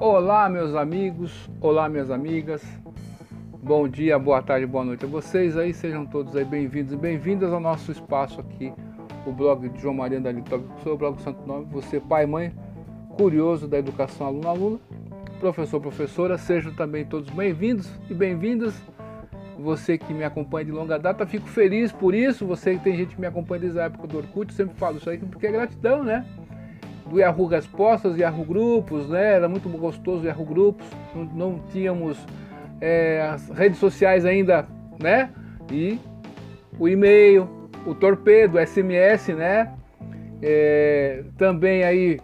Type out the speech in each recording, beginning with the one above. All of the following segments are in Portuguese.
Olá, meus amigos, olá, minhas amigas. Bom dia, boa tarde, boa noite a vocês aí. Sejam todos aí bem-vindos e bem-vindas ao nosso espaço aqui, o blog de João Maria da Litópica, o blog do Santo Nome. Você, pai, mãe, curioso da educação, aluno, aluna, professor, professora, sejam também todos bem-vindos e bem-vindas. Você que me acompanha de longa data, fico feliz por isso. Você que tem gente que me acompanha desde a época do Orkut, sempre falo isso aí porque é gratidão, né? Do Yahoo Respostas, Yahoo Grupos, né? Era muito gostoso o Yahoo Grupos, não, não tínhamos é, as redes sociais ainda, né? E o e-mail, o torpedo, o SMS, né? É, também aí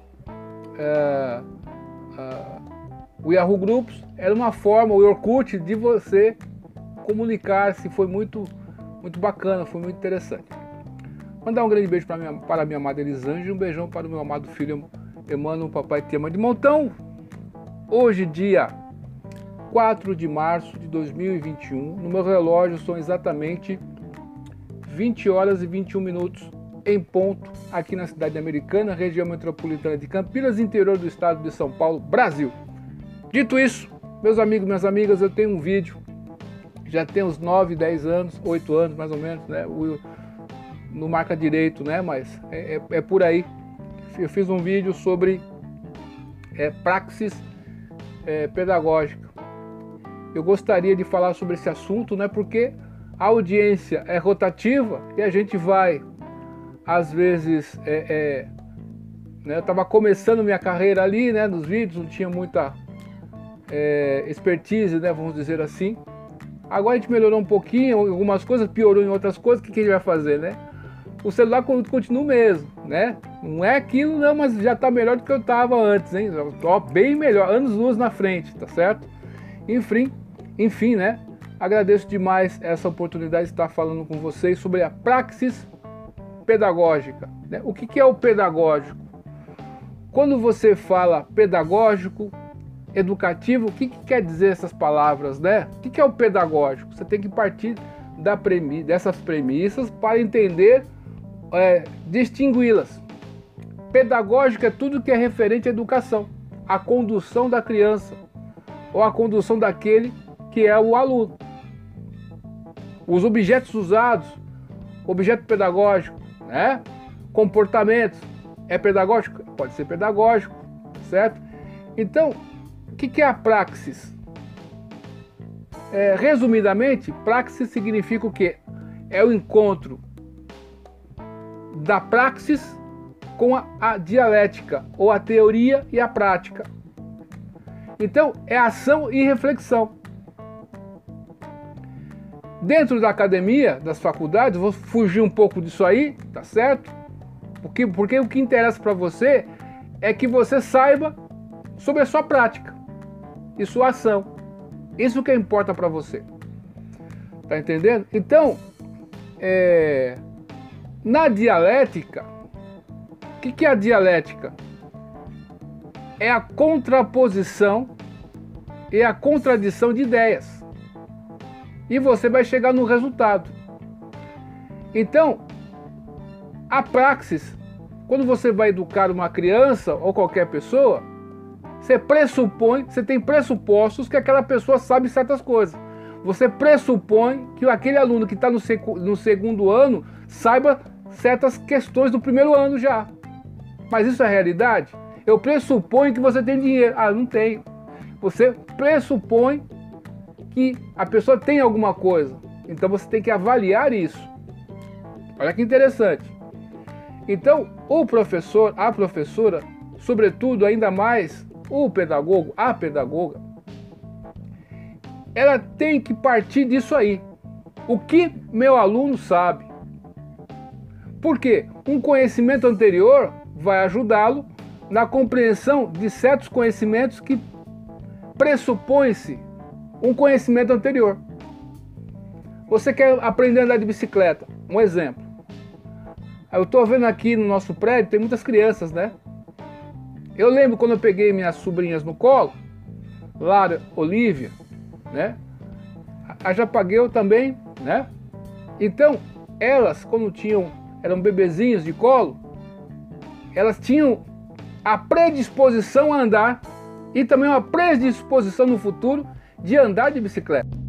é, o Yahoo Grupos era uma forma, o Orkut, de você comunicar-se, foi muito, muito bacana, foi muito interessante. Mandar um grande beijo para minha, para minha amada Elisângela e um beijão para o meu amado filho Emmanuel, papai te ama de montão. Hoje, dia 4 de março de 2021, no meu relógio são exatamente 20 horas e 21 minutos em ponto, aqui na cidade americana, região metropolitana de Campinas, interior do estado de São Paulo, Brasil. Dito isso, meus amigos, minhas amigas, eu tenho um vídeo, já tem uns 9, 10 anos, 8 anos mais ou menos, né? O, no marca direito, né? Mas é, é, é, por aí. Eu fiz um vídeo sobre é, praxis é, pedagógica. Eu gostaria de falar sobre esse assunto, né? Porque a audiência é rotativa e a gente vai, às vezes, é, é né? eu estava começando minha carreira ali, né? Nos vídeos, não tinha muita é, expertise, né? Vamos dizer assim. Agora a gente melhorou um pouquinho, algumas coisas, piorou em outras coisas, o que, que a gente vai fazer, né? O celular continua o mesmo, né? Não é aquilo não, mas já está melhor do que eu estava antes, hein? Tô bem melhor, anos luz na frente, tá certo? Enfim, enfim, né? Agradeço demais essa oportunidade de estar falando com vocês sobre a praxis pedagógica. Né? O que, que é o pedagógico? Quando você fala pedagógico, educativo, o que, que quer dizer essas palavras, né? O que, que é o pedagógico? Você tem que partir da premi dessas premissas para entender é, distingui-las. Pedagógica é tudo que é referente à educação, à condução da criança ou à condução daquele que é o aluno. Os objetos usados, objeto pedagógico, né? comportamentos, é pedagógico? Pode ser pedagógico, certo? Então, o que é a praxis? É, resumidamente, praxis significa o quê? É o encontro da praxis com a, a dialética, ou a teoria e a prática. Então, é ação e reflexão. Dentro da academia, das faculdades, vou fugir um pouco disso aí, tá certo? Porque, porque o que interessa para você é que você saiba sobre a sua prática e sua ação. Isso que importa para você. Tá entendendo? Então, é, na dialética, o que, que é a dialética? É a contraposição e a contradição de ideias. E você vai chegar no resultado. Então, a praxis, quando você vai educar uma criança ou qualquer pessoa, você pressupõe, você tem pressupostos que aquela pessoa sabe certas coisas. Você pressupõe que aquele aluno que está no, no segundo ano saiba certas questões do primeiro ano já. Mas isso é realidade? Eu pressuponho que você tem dinheiro. Ah, não tenho. Você pressupõe que a pessoa tem alguma coisa. Então você tem que avaliar isso. Olha que interessante. Então, o professor, a professora, sobretudo ainda mais o pedagogo, a pedagoga, ela tem que partir disso aí. O que meu aluno sabe? Porque um conhecimento anterior vai ajudá-lo na compreensão de certos conhecimentos que pressupõe-se um conhecimento anterior. Você quer aprender a andar de bicicleta? Um exemplo. Eu estou vendo aqui no nosso prédio, tem muitas crianças, né? Eu lembro quando eu peguei minhas sobrinhas no colo, Lara, Olivia, né? A Japagueu também, né? Então, elas, quando tinham eram bebezinhos de colo, elas tinham a predisposição a andar e também uma predisposição no futuro de andar de bicicleta.